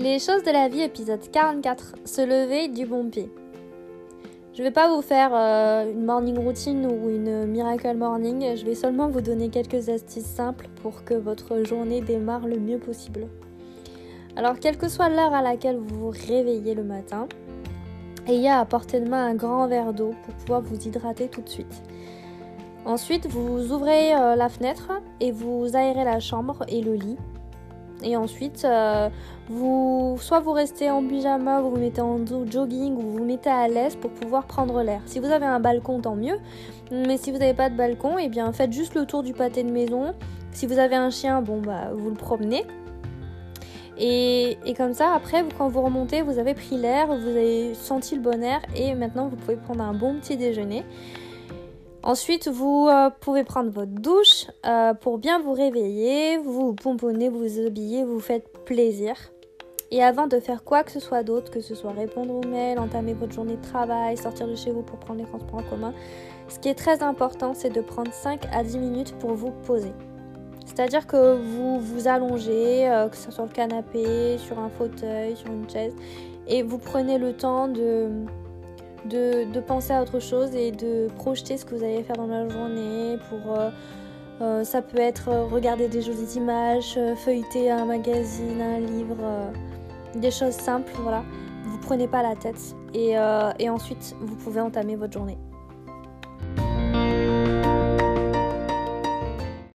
Les choses de la vie, épisode 44. Se lever du bon pied. Je vais pas vous faire euh, une morning routine ou une miracle morning. Je vais seulement vous donner quelques astuces simples pour que votre journée démarre le mieux possible. Alors, quelle que soit l'heure à laquelle vous vous réveillez le matin, ayez à portée de main un grand verre d'eau pour pouvoir vous hydrater tout de suite. Ensuite, vous ouvrez euh, la fenêtre et vous aérez la chambre et le lit et ensuite, euh, vous, soit vous restez en pyjama, vous vous mettez en jogging ou vous vous mettez à l'aise pour pouvoir prendre l'air. Si vous avez un balcon, tant mieux. Mais si vous n'avez pas de balcon, eh bien faites juste le tour du pâté de maison. Si vous avez un chien, bon bah vous le promenez. Et, et comme ça, après, quand vous remontez, vous avez pris l'air, vous avez senti le bon air et maintenant vous pouvez prendre un bon petit déjeuner. Ensuite, vous euh, pouvez prendre votre douche euh, pour bien vous réveiller, vous pomponnez, vous vous habillez, vous faites plaisir. Et avant de faire quoi que ce soit d'autre, que ce soit répondre aux mails, entamer votre journée de travail, sortir de chez vous pour prendre les transports en commun, ce qui est très important, c'est de prendre 5 à 10 minutes pour vous poser. C'est-à-dire que vous vous allongez, euh, que ce soit sur le canapé, sur un fauteuil, sur une chaise, et vous prenez le temps de de, penser à autre chose et de projeter ce que vous allez faire dans la journée. Pour, euh, euh, ça peut être regarder des jolies images, euh, feuilleter un magazine, un livre, des choses simples, voilà. Vous prenez pas la tête et ensuite vous pouvez entamer votre journée.